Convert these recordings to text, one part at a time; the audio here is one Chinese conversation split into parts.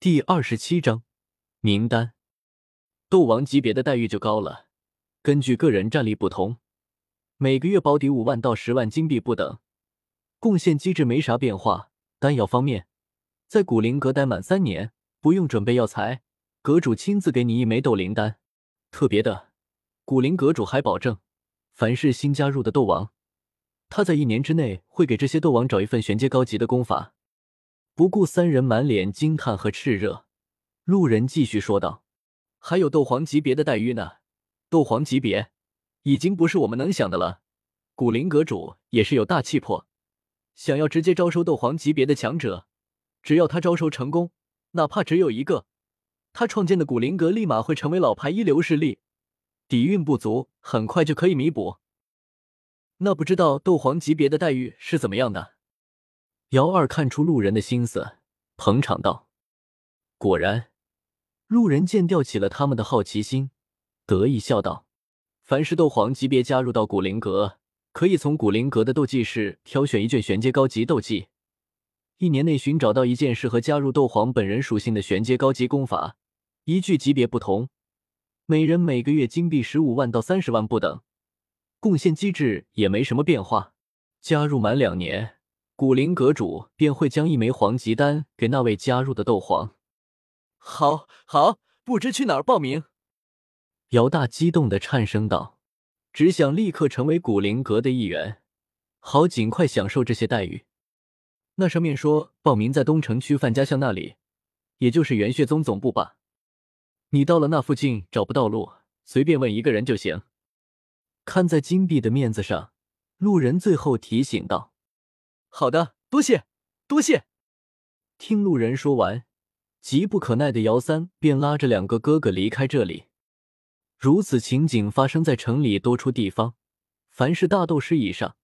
第二十七章名单。斗王级别的待遇就高了，根据个人战力不同，每个月保底五万到十万金币不等。贡献机制没啥变化。丹药方面，在古灵阁待满三年，不用准备药材，阁主亲自给你一枚斗灵丹。特别的，古灵阁主还保证，凡是新加入的斗王，他在一年之内会给这些斗王找一份玄阶高级的功法。不顾三人满脸惊叹和炽热，路人继续说道：“还有斗皇级别的待遇呢，斗皇级别已经不是我们能想的了。古灵阁主也是有大气魄，想要直接招收斗皇级别的强者，只要他招收成功，哪怕只有一个，他创建的古灵阁立马会成为老牌一流势力，底蕴不足很快就可以弥补。那不知道斗皇级别的待遇是怎么样的？”姚二看出路人的心思，捧场道：“果然。”路人见吊起了他们的好奇心，得意笑道：“凡是斗皇级别加入到古灵阁，可以从古灵阁的斗技室挑选一卷玄阶高级斗技，一年内寻找到一件适合加入斗皇本人属性的玄阶高级功法，依据级别不同，每人每个月金币十五万到三十万不等。贡献机制也没什么变化，加入满两年。”古灵阁主便会将一枚黄级丹给那位加入的斗皇。好，好，不知去哪儿报名？姚大激动的颤声道：“只想立刻成为古灵阁的一员，好尽快享受这些待遇。”那上面说报名在东城区范家巷那里，也就是元血宗总部吧。你到了那附近找不到路，随便问一个人就行。看在金币的面子上，路人最后提醒道。好的，多谢，多谢。听路人说完，急不可耐的姚三便拉着两个哥哥离开这里。如此情景发生在城里多处地方，凡是大斗师以上，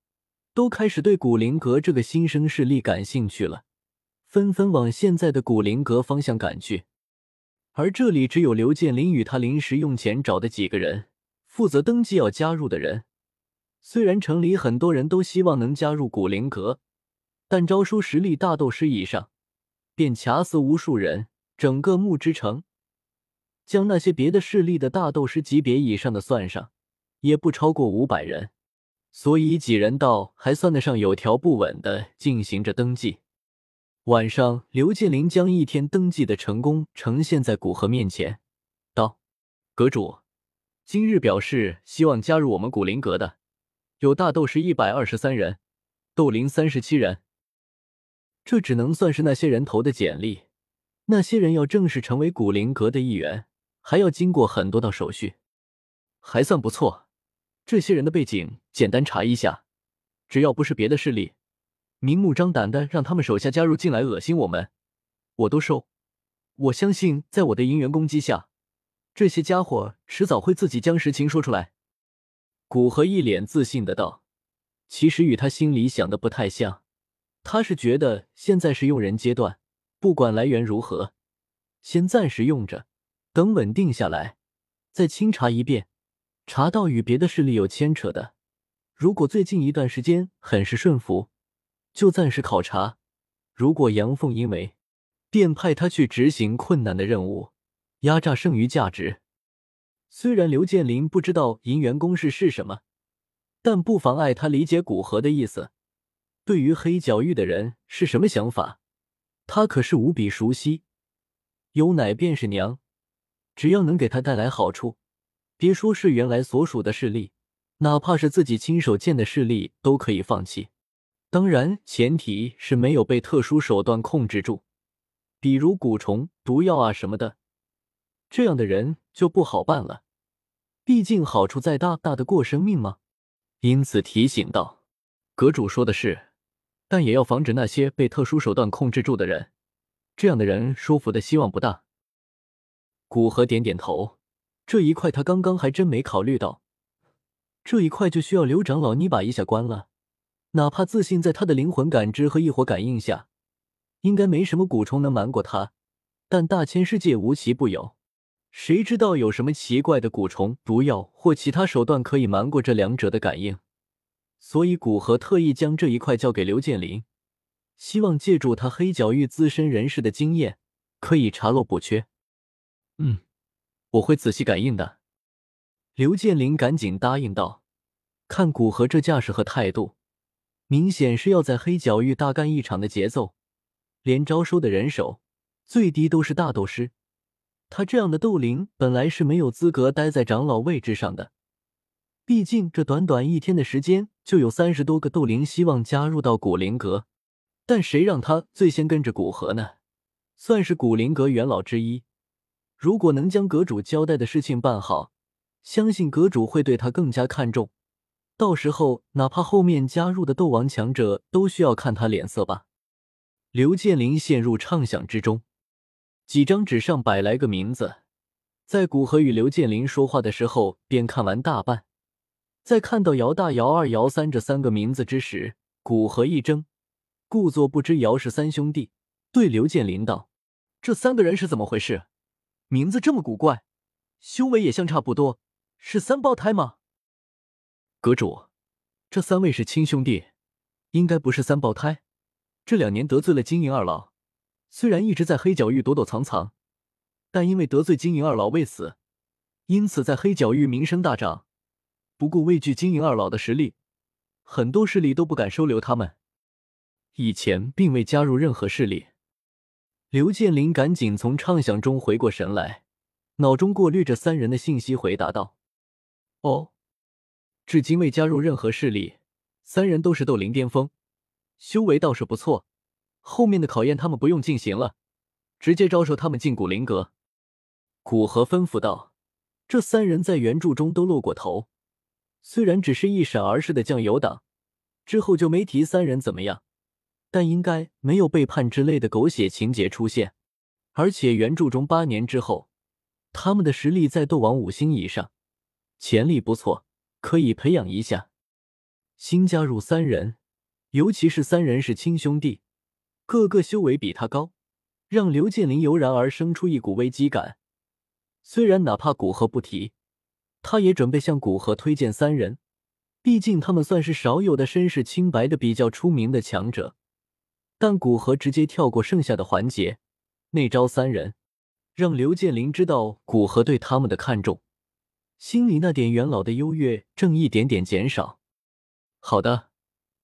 都开始对古灵阁这个新生势力感兴趣了，纷纷往现在的古灵阁方向赶去。而这里只有刘建林与他临时用钱找的几个人负责登记要加入的人。虽然城里很多人都希望能加入古灵阁。但招收实力大斗师以上，便卡死无数人。整个木之城，将那些别的势力的大斗师级别以上的算上，也不超过五百人。所以几人道还算得上有条不紊的进行着登记。晚上，刘建林将一天登记的成功呈现在古河面前，道：“阁主，今日表示希望加入我们古灵阁的，有大斗师一百二十三人，斗灵三十七人。”这只能算是那些人投的简历，那些人要正式成为古灵阁的一员，还要经过很多道手续，还算不错。这些人的背景简单查一下，只要不是别的势力，明目张胆的让他们手下加入进来恶心我们，我都收。我相信，在我的银元攻击下，这些家伙迟早会自己将实情说出来。古河一脸自信的道：“其实与他心里想的不太像。”他是觉得现在是用人阶段，不管来源如何，先暂时用着，等稳定下来，再清查一遍，查到与别的势力有牵扯的，如果最近一段时间很是顺服，就暂时考察；如果阳奉阴违，便派他去执行困难的任务，压榨剩余价值。虽然刘建林不知道银元公式是什么，但不妨碍他理解古河的意思。对于黑角域的人是什么想法，他可是无比熟悉。有奶便是娘，只要能给他带来好处，别说是原来所属的势力，哪怕是自己亲手建的势力都可以放弃。当然，前提是没有被特殊手段控制住，比如蛊虫、毒药啊什么的，这样的人就不好办了。毕竟好处再大，大的过生命吗？因此提醒道：“阁主说的是。”但也要防止那些被特殊手段控制住的人，这样的人说服的希望不大。古河点点头，这一块他刚刚还真没考虑到，这一块就需要刘长老你把一下关了。哪怕自信在他的灵魂感知和异火感应下，应该没什么蛊虫能瞒过他，但大千世界无奇不有，谁知道有什么奇怪的蛊虫、毒药或其他手段可以瞒过这两者的感应？所以，古河特意将这一块交给刘建林，希望借助他黑角域资深人士的经验，可以查漏补缺。嗯，我会仔细感应的。刘建林赶紧答应道：“看古河这架势和态度，明显是要在黑角域大干一场的节奏。连招收的人手最低都是大斗师，他这样的斗灵本来是没有资格待在长老位置上的。毕竟这短短一天的时间，就有三十多个斗灵希望加入到古灵阁，但谁让他最先跟着古河呢？算是古灵阁元老之一，如果能将阁主交代的事情办好。”相信阁主会对他更加看重，到时候哪怕后面加入的斗王强者都需要看他脸色吧。刘建林陷入畅想之中，几张纸上百来个名字，在古河与刘建林说话的时候便看完大半。在看到姚大、姚二、姚三这三个名字之时，古河一怔，故作不知姚氏三兄弟，对刘建林道：“这三个人是怎么回事？名字这么古怪，修为也相差不多。”是三胞胎吗？阁主，这三位是亲兄弟，应该不是三胞胎。这两年得罪了金银二老，虽然一直在黑角域躲躲藏藏，但因为得罪金银二老未死，因此在黑角域名声大涨。不过畏惧金银二老的实力，很多势力都不敢收留他们。以前并未加入任何势力。刘建林赶紧从畅想中回过神来，脑中过滤着三人的信息，回答道。哦，至今未加入任何势力，三人都是斗灵巅峰，修为倒是不错。后面的考验他们不用进行了，直接招收他们进古灵阁。古河吩咐道：“这三人在原著中都露过头，虽然只是一闪而逝的酱油党，之后就没提三人怎么样，但应该没有背叛之类的狗血情节出现。而且原著中八年之后，他们的实力在斗王五星以上。”潜力不错，可以培养一下。新加入三人，尤其是三人是亲兄弟，个个修为比他高，让刘建林油然而生出一股危机感。虽然哪怕古河不提，他也准备向古河推荐三人，毕竟他们算是少有的身世清白的、比较出名的强者。但古河直接跳过剩下的环节，内招三人，让刘建林知道古河对他们的看重。心里那点元老的优越正一点点减少。好的，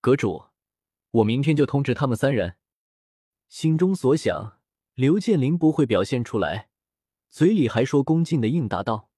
阁主，我明天就通知他们三人。心中所想，刘建林不会表现出来，嘴里还说恭敬的应答道。